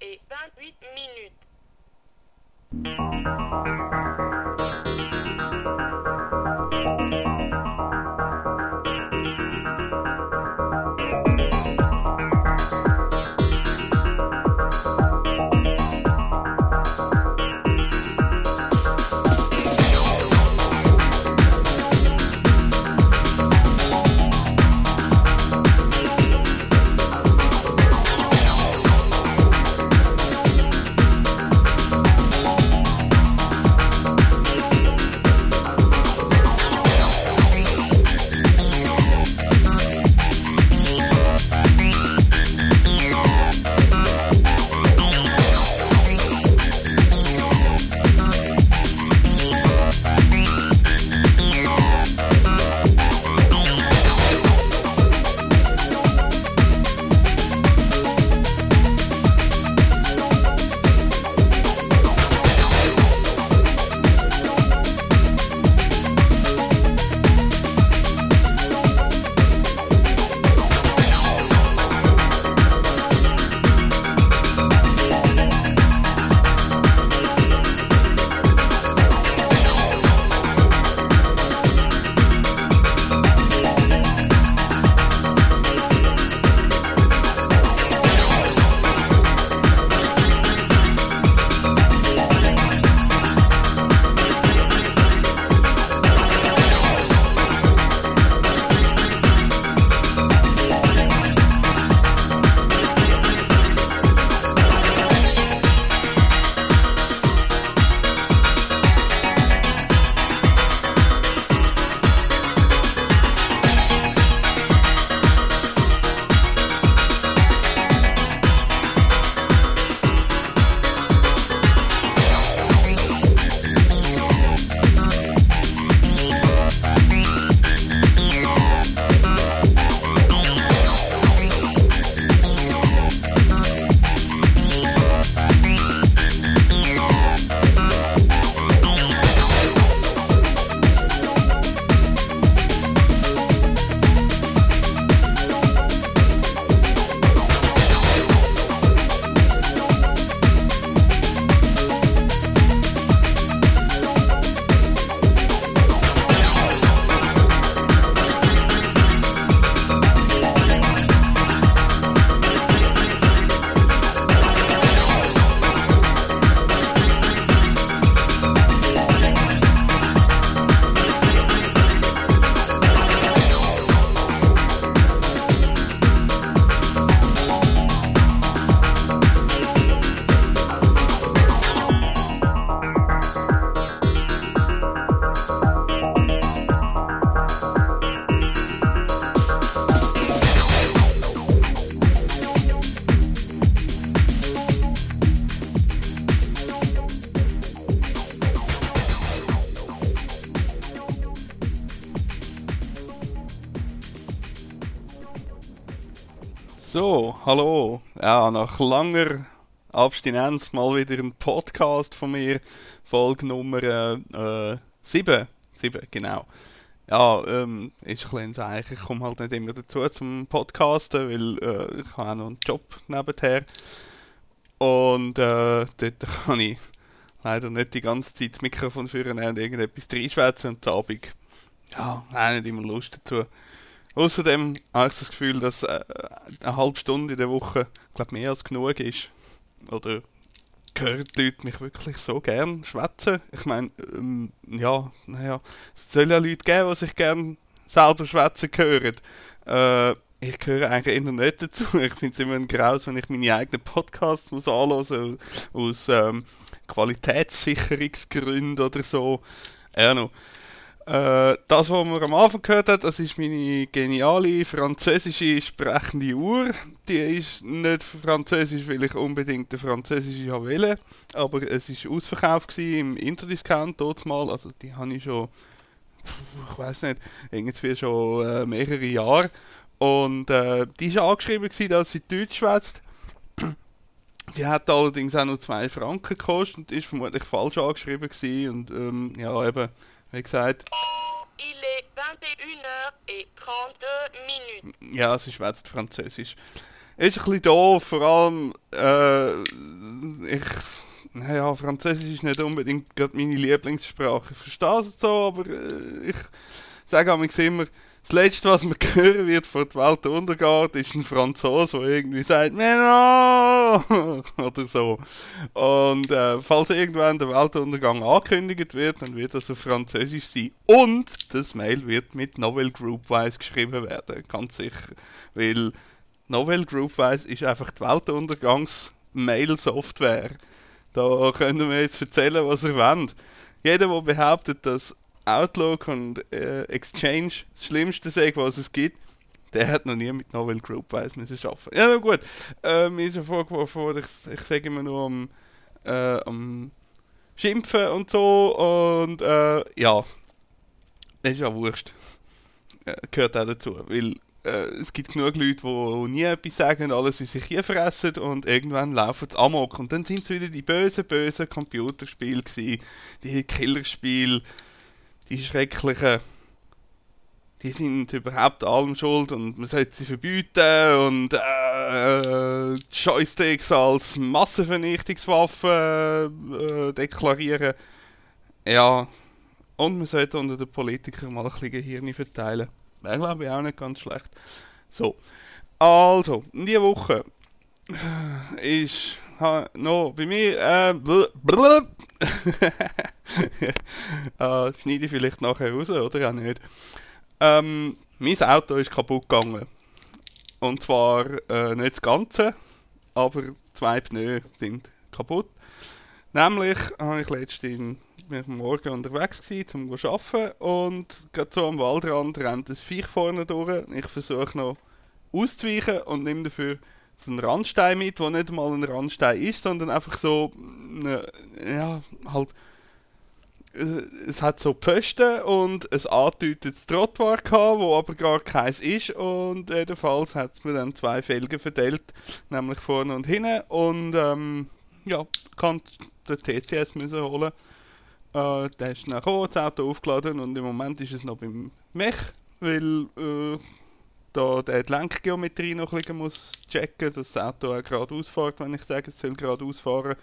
et 28 minutes. So, hallo. Ja, nach langer Abstinenz mal wieder ein Podcast von mir. Folge Nummer äh, 7. 7, genau. Ja, ähm, ist ein bisschen Zeichen. Ich komme halt nicht immer dazu zum Podcasten, weil äh, ich habe auch noch einen Job nebenher. Und äh, dort kann ich leider nicht die ganze Zeit das Mikrofon führen und irgendetwas reinschwätzen und am Abend ja, auch nicht immer Lust dazu. Außerdem habe ich das Gefühl, dass äh, eine halbe Stunde in der Woche glaub, mehr als genug ist. Oder hören die Leute mich wirklich so gern schwätzen? Ich meine, ähm, ja, naja, es soll ja Leute geben, die sich gern selber schwätzen hören. Äh, ich gehöre eigentlich eher nicht dazu. Ich finde es immer ein Graus, wenn ich meine eigenen Podcasts muss anhören aus ähm, Qualitätssicherungsgründen oder so. Ja, no. Äh, das, was man am Anfang gehört hat, das ist meine geniale französische sprechende Uhr. Die ist nicht französisch, weil ich unbedingt eine französische wollte, aber es war ausverkauft im Interdiscount mal. Also die habe ich schon, ich weiß nicht, irgendwie schon äh, mehrere Jahre. Und äh, die war angeschrieben, gewesen, dass sie Deutsch schwätzt. Die hat allerdings auch nur 2 Franken gekostet und ist vermutlich falsch angeschrieben gewesen. Und ähm, ja, eben wie gesagt. Il est 21h et 32 minutes. Ja, sie schwätzt Französisch. ist ein bisschen doof, vor allem, äh, ich, naja, Französisch ist nicht unbedingt gerade meine Lieblingssprache. Ich verstehe es so, aber äh, ich sage immer, das Letzte, was man hören wird, vor der Welt untergeht, ist ein Franzose, der irgendwie sagt, Menno! oder so. Und äh, falls irgendwann der Weltuntergang angekündigt wird, dann wird das auf Französisch sein. Und das Mail wird mit Novel Groupwise geschrieben werden, ganz sicher. Weil Novel Groupwise ist einfach die Weltuntergangs-Mail-Software. Da können wir jetzt erzählen, was ihr wollt. Jeder, der behauptet, dass Outlook und äh, Exchange das Schlimmste sei, was es gibt, der hat noch nie mit Novel Groupwise müssen arbeiten. Ja, na gut. Äh, mir ist ja vorgeworfen ich, ich sage immer nur am, äh, am Schimpfen und so und äh, ja, das ist ja wurscht. Äh, gehört auch dazu, weil äh, es gibt genug Leute, die nie etwas sagen, alles in sich hier fressen und irgendwann laufen sie amok und dann sind es wieder die bösen, bösen Computerspiele gewesen, die Killerspiele, die schrecklichen, die sind überhaupt allem schuld und man sollte sie verbieten und äh, Joysticks als Massenvernichtungswaffe äh, deklarieren. Ja, und man sollte unter den Politikern mal ein bisschen Gehirn verteilen. Wäre glaube ich auch nicht ganz schlecht. So, also, in dieser Woche ist noch bei mir äh, äh, schneide ich vielleicht nachher raus, oder auch nicht. Ähm, mein Auto ist kaputt gegangen. Und zwar äh, nicht das Ganze, aber zwei Pneu sind kaputt. Nämlich habe ich letztens Morgen unterwegs gewesen, um zu arbeiten und gerade so am Waldrand rennt ein Viech vorne durch. Ich versuche noch auszuweichen und nehme dafür so einen Randstein mit, der nicht mal ein Randstein ist, sondern einfach so, ne, ja, halt es hat so Pfosten und ein angedeutetes Trottoir gehabt, wo aber gar keins ist und jedenfalls hat es mir dann zwei Felgen verteilt, nämlich vorne und hinten und ähm, ja, kann den TCS müssen holen. Äh, der ist dann gekommen, das Auto aufgeladen und im Moment ist es noch beim Mech, weil äh, da der die Lenkgeometrie noch ein bisschen muss checken, dass das Auto auch geradeaus fährt, wenn ich sage, es soll geradeaus fahren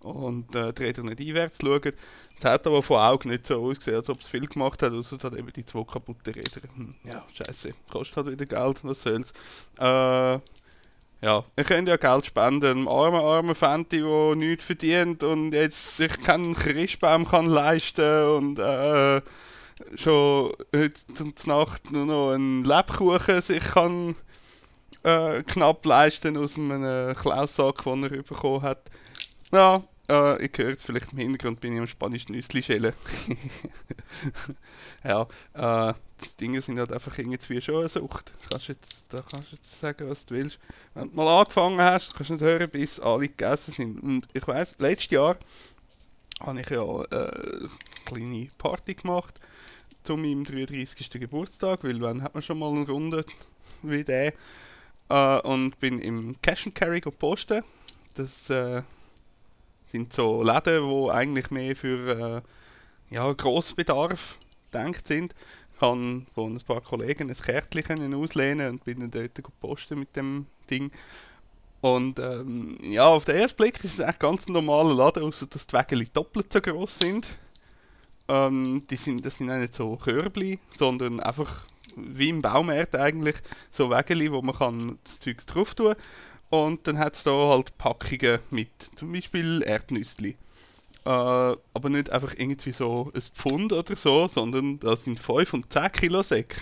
und äh, Räder nicht einwärts schauen. Es hat aber von Augen nicht so ausgesehen, als ob es viel gemacht hat, außer hat eben die zwei kaputten Räder. Hm, ja, scheiße, kostet halt wieder Geld, was soll's. Äh, ja, ihr könnt ja Geld spenden, einem armen, armen Fenty, der nichts verdient und jetzt sich keinen Christbaum kann leisten und äh, schon heute zum Nacht nur noch einen Lebkuchen sich kann äh, knapp leisten aus einem Klaussack, den er bekommen hat. Ja, äh, ich höre jetzt vielleicht im Hintergrund, bin ich am spanischen Nüssli schälen. ja, äh, das Dinge sind halt einfach irgendwie schon eine Sucht. Kannst jetzt, da kannst du jetzt sagen, was du willst. Wenn du mal angefangen hast, kannst du nicht hören, bis alle gegessen sind. Und ich weiß, letztes Jahr habe ich ja äh, eine kleine Party gemacht zu meinem 33. Geburtstag, weil wann hat man schon mal eine Runde wie der. Äh, und bin im Cash and Carry posten. Das äh, sind so Läden, die eigentlich mehr für äh, ja, Grossbedarf gedacht sind. Ich kann von ein paar Kollegen ein Kärtchen auslehnen und bin dann dort posten mit dem Ding. Und ähm, ja, auf den ersten Blick ist es eigentlich ganz ein normaler Laden, außer dass die Wägel doppelt so groß sind. Ähm, die sind. Das sind auch nicht so Körbli, sondern einfach wie im Baumarkt eigentlich so Wägeli, wo man kann das Zeug drauf tun kann. Und dann hat es da halt Packungen mit, zum Beispiel Erdnüssli. Äh, aber nicht einfach irgendwie so ein Pfund oder so, sondern da sind 5 und 10 Kilo Säcke,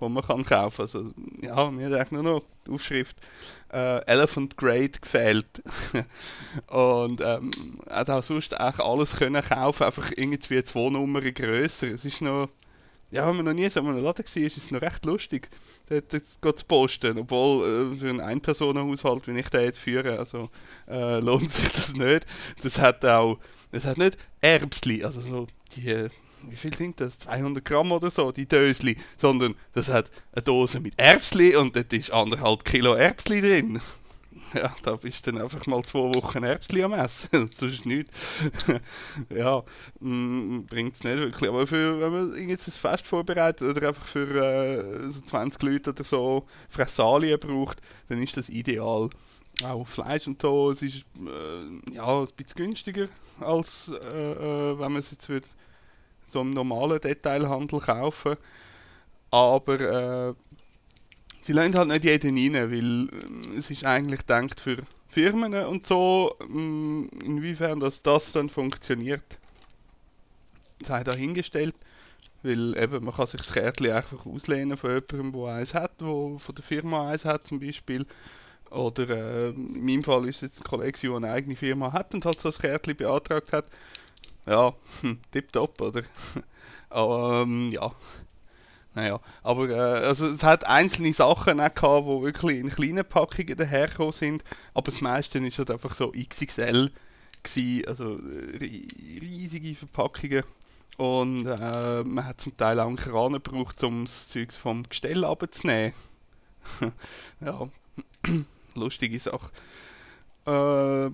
die man kann kaufen Also ja, mir hat eigentlich nur noch die Aufschrift äh, Elephant Grade gefehlt. und ähm, hat auch sonst eigentlich alles können kaufen, einfach irgendwie zwei Nummern grösser. Es ist noch ja, wenn man noch nie so in einem Laden war, ist es noch recht lustig, dort zu posten. Obwohl, äh, für einen Ein-Personen-Haushalt, wie ich den jetzt führe, also äh, lohnt sich das nicht. Das hat auch, das hat nicht Erbsli, also so die, wie viel sind das? 200 Gramm oder so, die Dösli, sondern das hat eine Dose mit Erbsli und dort ist anderthalb Kilo Erbsli drin. Ja, da bist du dann einfach mal zwei Wochen Herbstli am Essen, sonst nichts. ja, bringt es nicht wirklich. Aber für, wenn man jetzt ein Fest vorbereitet oder einfach für äh, so 20 Leute oder so Fressalien braucht, dann ist das ideal. Auch Fleisch und so, es ist äh, ja, ein bisschen günstiger, als äh, äh wenn man es jetzt so im normalen Detailhandel kaufen. Aber äh, sie lassen halt nicht jeden rein, weil äh, es ist eigentlich gedacht für Firmen und so, äh, inwiefern das, das dann funktioniert, sei dahingestellt. Weil eben, man kann sich das Kärtchen einfach auslehnen von jemandem, der eins hat, wo von der Firma eins hat zum Beispiel. Oder äh, in meinem Fall ist es jetzt ein Kollege, der eine eigene Firma hat und halt so ein Kärtchen beantragt hat. Ja, tipptopp, oder? Aber ähm, ja, naja, aber äh, also es hat einzelne Sachen auch gehabt, die wirklich in kleinen Packungen dahergekommen sind, aber das meiste war halt einfach so XXL, gewesen, also äh, riesige Verpackungen. Und äh, man hat zum Teil auch einen Kran gebraucht, um das Zeug vom Gestell abzunehmen. ja, lustige Sache. Äh,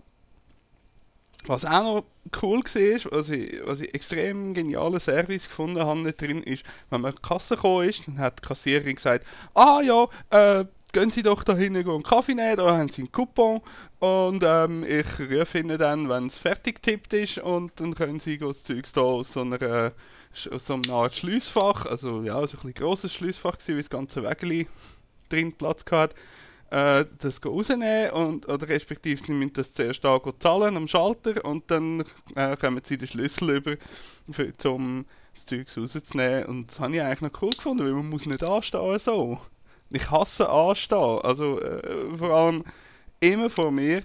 was auch noch cool war, was ich, was ich extrem genialen Service gefunden habe drin, ist, wenn man in die Kasse gekommen ist, dann hat die Kassiererin gesagt, ah ja, äh, gehen Sie doch da hinten einen Kaffee nehmen, da haben Sie einen Coupon. Und ähm, ich rufe Ihnen dann, wenn es fertig getippt ist und dann können Sie das Zeug da aus so einer, aus so einer Art Schliessfach, also ja, so ein bisschen grosses Schliessfach wie das ganze Wägeli drin Platz gehabt äh, das rausnehmen und, oder respektive sie müssen das zuerst da zahlen am Schalter und dann äh, kommen sie den Schlüssel über, für, um das Zeug rauszunehmen. Und das habe ich eigentlich noch cool gefunden, weil man muss nicht anstehen so. Ich hasse anstehen, also äh, vor allem immer vor mir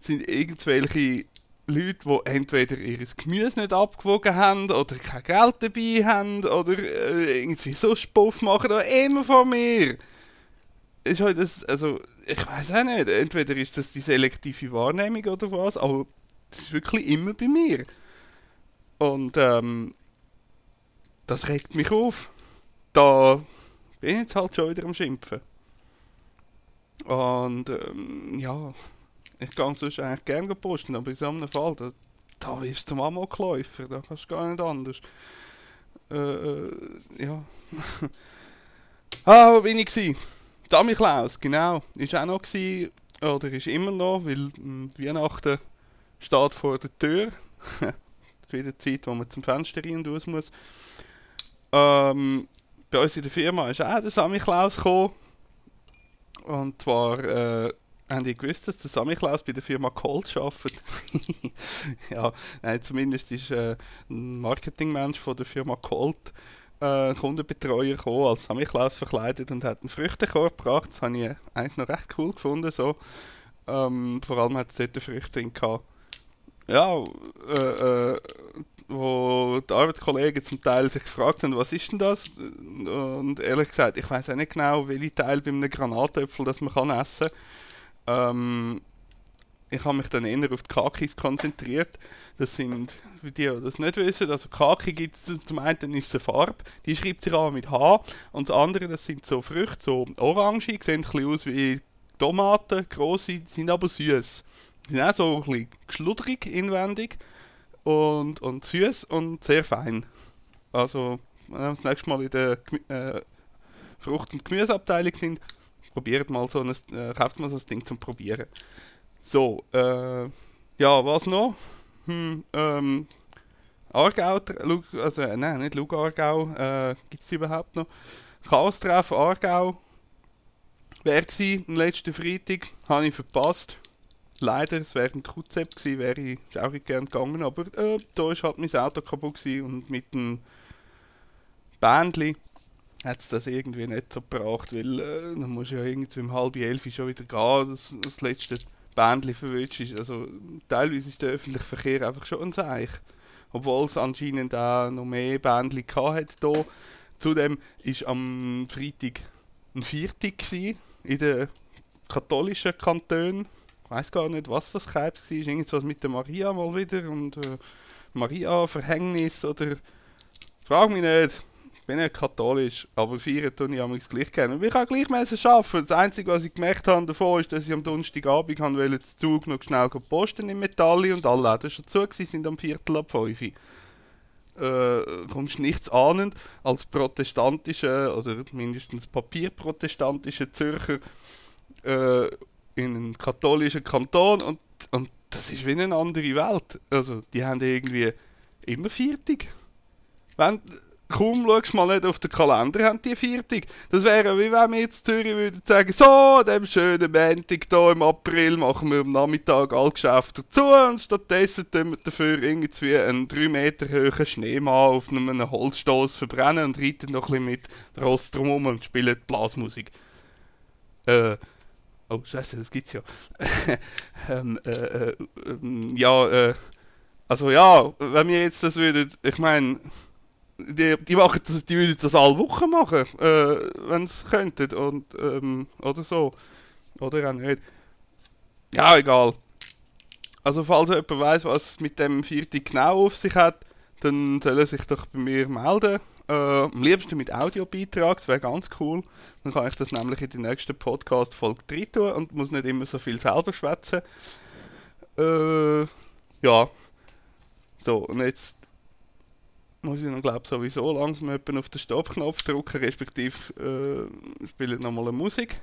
sind irgendwelche Leute, die entweder ihr Gemüse nicht abgewogen haben oder kein Geld dabei haben oder äh, irgendwie so Spuff machen, immer vor mir ist halt das, also ich weiß auch nicht, entweder ist das die selektive Wahrnehmung oder was, aber das ist wirklich immer bei mir. Und ähm, das regt mich auf. Da bin ich jetzt halt schon wieder am Schimpfen. Und ähm, ja, ich kann sonst eigentlich gerne posten, aber in so einem Fall, da, da ist zum Amokläufer, da kannst du gar nicht anders. Äh, äh, ja. ah, wo bin ich gewesen? Sammy Klaus, genau. Ist auch noch gewesen, oder ist immer noch, weil hm, Weihnachten steht vor der Tür. Für die Zeit, wo man zum Fenster rein und raus muss. Ähm, bei uns in der Firma ist auch der Sammy Klaus gekommen. Und zwar äh, haben die gewusst, dass der Sammy Klaus bei der Firma Colt arbeitet. ja, nein, zumindest ist äh, ein Marketingmensch von der Firma Colt äh, Kundenbetreuer gekommen, als Samichlaus verkleidet und hat einen Früchtekorb gebracht. Das habe ich eigentlich noch recht cool gefunden. So. Ähm, vor allem hat es dort Früchte gehabt. Ja, äh, äh, wo die Arbeitskollegen zum Teil sich gefragt haben, was ist denn das? Und ehrlich gesagt, ich weiß auch nicht genau, welche Teil bei einem Granatöpfel das man kann essen kann. Ähm, ich habe mich dann eher auf die Kakis konzentriert. Das sind, für die, die das nicht wissen, also Kaki gibt es zum einen ist eine Farbe, die schreibt sich auch mit H. Und das andere, das sind so Früchte, so orange, sehen ein bisschen aus wie Tomaten, grosse, sind aber süß. Sind auch so ein bisschen schludrig inwendig und, und süß und sehr fein. Also, wenn wir das nächste Mal in der äh, Frucht- und Gemüseabteilung sind, probiert mal so ein, äh, kauft mal so ein Ding zum Probieren. So, äh, ja, was noch? Hm, ähm, Aargau, also äh, nein, nicht Lug Aargau, äh, gibt es überhaupt noch? Chaos-Treff Aargau wäre gewesen, am letzten Freitag, habe ich verpasst. Leider, es wäre ein QZ gewesen, wäre ich auch gerne gegangen, aber äh, da ist halt mein Auto kaputt gewesen und mit dem Bändli hat es das irgendwie nicht so gebracht, weil äh, dann muss ja irgendwie um halb elf schon wieder gehen, das, das letzte Bändchen verwünscht ist. Also teilweise ist der öffentliche Verkehr einfach schon ein Seich. Obwohl es anscheinend auch noch mehr Bändchen hat hier. Zudem war am Freitag ein Viertag in den katholischen Kantonen. Ich weiß gar nicht, was das Krebs war. Irgendwas mit der Maria mal wieder und äh, Maria Verhängnis oder frag mich nicht. Bin nicht katholisch, aber feiern tue ich amigs gleich gerne. Und ich kann gleich müssen arbeiten. Das Einzige, was ich gemerkt habe davon, ist, dass ich am Donnerstagabend wollte, den Zug noch schnell posten im Metalli und alle Läden schon zu gewesen, sind am Viertel ab 5 Uhr. Äh, kommst nichts ahnend als protestantische oder mindestens papierprotestantische Zürcher äh, in einen katholischen Kanton und, und das ist wie eine andere Welt. Also, die haben irgendwie immer Viertig. Wenn, kaum schaust mal nicht auf den Kalender, haben die Viertig. Das wäre wie wenn wir jetzt Zürich würden sagen, so, dem schönen Montag hier im April machen wir am Nachmittag alle Geschäfte zu und stattdessen tun wir dafür irgendwie einen 3 Meter hohen Schneemann auf einem Holzstoß verbrennen und reiten noch ein bisschen mit Rost drumherum und spielen Blasmusik. Äh, oh scheiße, das gibt's ja. ähm, äh, äh, ähm, ja, äh, also ja, wenn wir jetzt das würden, ich meine, die, die machen das, die würden das alle Wochen machen, äh, wenn sie könnten und ähm, oder so. Oder auch nicht. Ja, egal. Also falls jemand weiß, was es mit dem Viertel genau auf sich hat, dann soll er sich doch bei mir melden. Äh, am liebsten mit Audiobeitrag, das wäre ganz cool. Dann kann ich das nämlich in die nächste Podcast-Folge drin tun und muss nicht immer so viel selber schwätzen. Äh, ja. So, und jetzt muss ich noch, glaube sowieso langsam auf den Stoppknopf drücken, respektive äh, spiele nochmal Musik.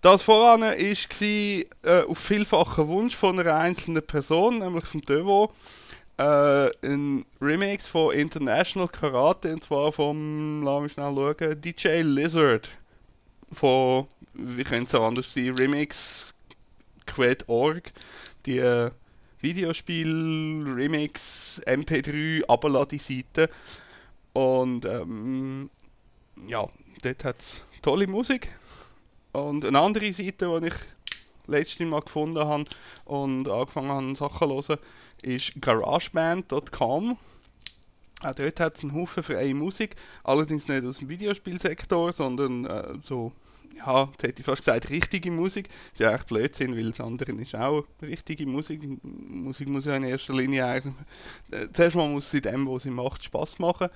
Das voran war äh, auf vielfachen Wunsch von einer einzelnen Person, nämlich von Devo, äh, ein Remix von International Karate, und zwar vom, lass mich schnell schauen, DJ Lizard. Von, wie könnte es anders sein, Remix Quet.org. Die äh, Videospiel, Remix, MP3, Abeladi-Seite. Und ähm, ja, dort hat es tolle Musik. Und eine andere Seite, die ich letztes Mal gefunden habe und angefangen habe, Sachen zu hören, ist garageband.com. Auch dort hat es einen Haufen freie Musik, allerdings nicht aus dem Videospielsektor, sondern äh, so ja, jetzt hätte ich fast gesagt, richtige Musik. Das ist ja echt Blödsinn, weil das andere ist auch richtige Musik. Musik muss ja in erster Linie eigentlich, äh, zuerst mal muss sie dem, was sie macht, Spaß machen.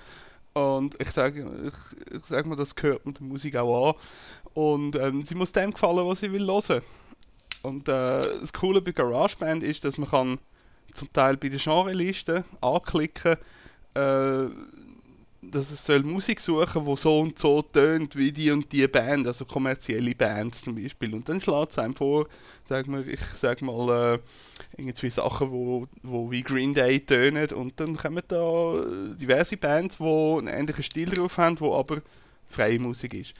Und ich sage ich, ich sag mal, das gehört mit der Musik auch an. Und ähm, sie muss dem gefallen, was sie will hören. Und äh, das Coole bei GarageBand ist, dass man kann zum Teil bei der Genreliste anklicken, äh, dass es soll Musik suchen, wo so und so tönt wie die und die Band, also kommerzielle Bands zum Beispiel. Und dann schlägt es einem vor, sag mal, ich sag mal, äh, irgendwie Sachen, wo, wo wie Green Day tönen und dann kommen da diverse Bands, die einen ähnlichen Stil drauf haben, wo aber freie Musik ist.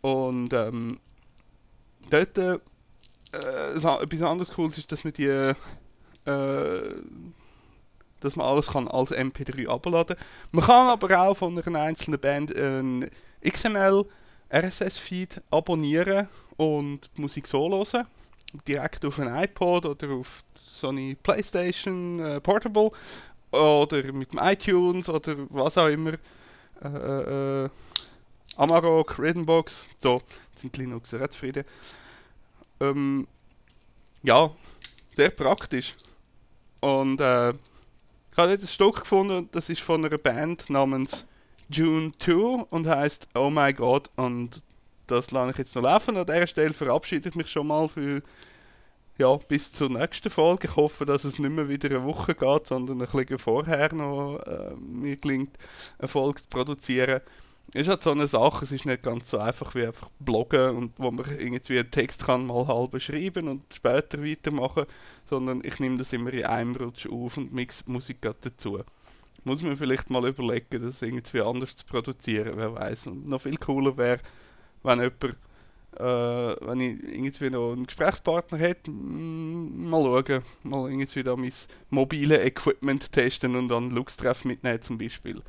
Und ähm, dort äh, etwas anderes Cooles ist, dass man die äh, dass man alles kann als MP3 abladen Man kann aber auch von einer einzelnen Band ein XML RSS-Feed abonnieren und die Musik so hören. Direkt auf ein iPod oder auf Sony PlayStation äh, Portable oder mit dem iTunes oder was auch immer. Äh, äh, äh Amarok, Rhythmbox, so sind Linux sehr zufrieden. Ähm, ja, sehr praktisch. Und äh, ich habe jetzt ein Stück gefunden, das ist von einer Band namens June 2 und heißt Oh My God und das lasse ich jetzt noch laufen. An dieser Stelle verabschiede ich mich schon mal für ja, bis zur nächsten Folge. Ich hoffe, dass es nicht mehr wieder eine Woche geht, sondern ein bisschen vorher noch äh, mir gelingt, eine Folge zu produzieren ist halt so eine Sache, es ist nicht ganz so einfach wie einfach bloggen und wo man irgendwie einen Text kann mal halb schreiben und später weitermachen, sondern ich nehme das immer in einem Rutsch auf und mix Musik dazu. Muss man vielleicht mal überlegen, das irgendwie anders zu produzieren, wer weiß. Und noch viel cooler wäre, wenn jemand, äh, wenn ich irgendwie noch einen Gesprächspartner hätte, mal schauen, mal irgendwie da mein mobile Equipment testen und dann Lux-Treff mitnehmen zum Beispiel.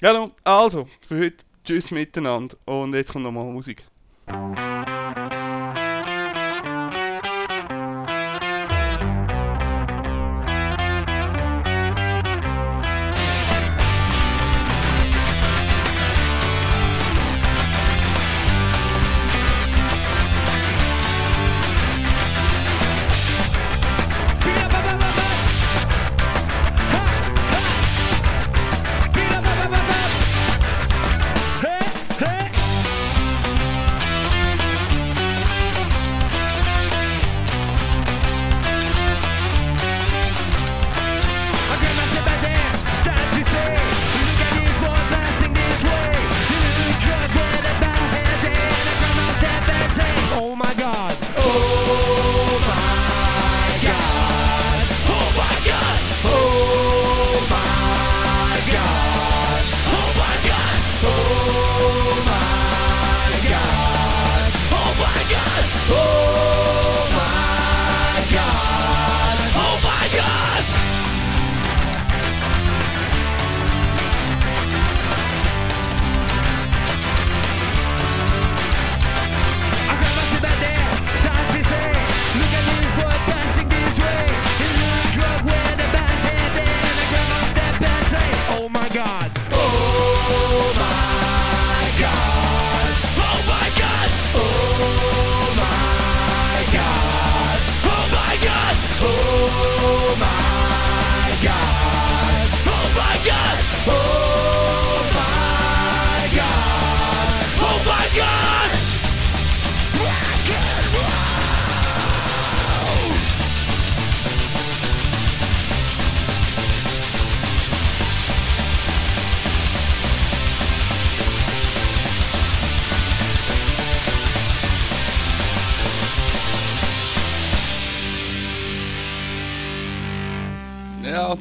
Ja, also, für heute Tschüss miteinander und jetzt kommt nochmal Musik.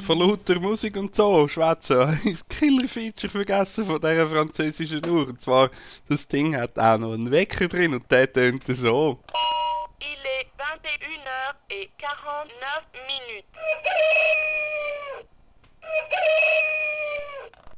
Vor lauter Musik und so, schwätzen, habe das Killer-Feature vergessen von dieser französischen Uhr. Und zwar, das Ding hat auch noch einen Wecker drin und der tönt so. Il est 21h et 49 minutes.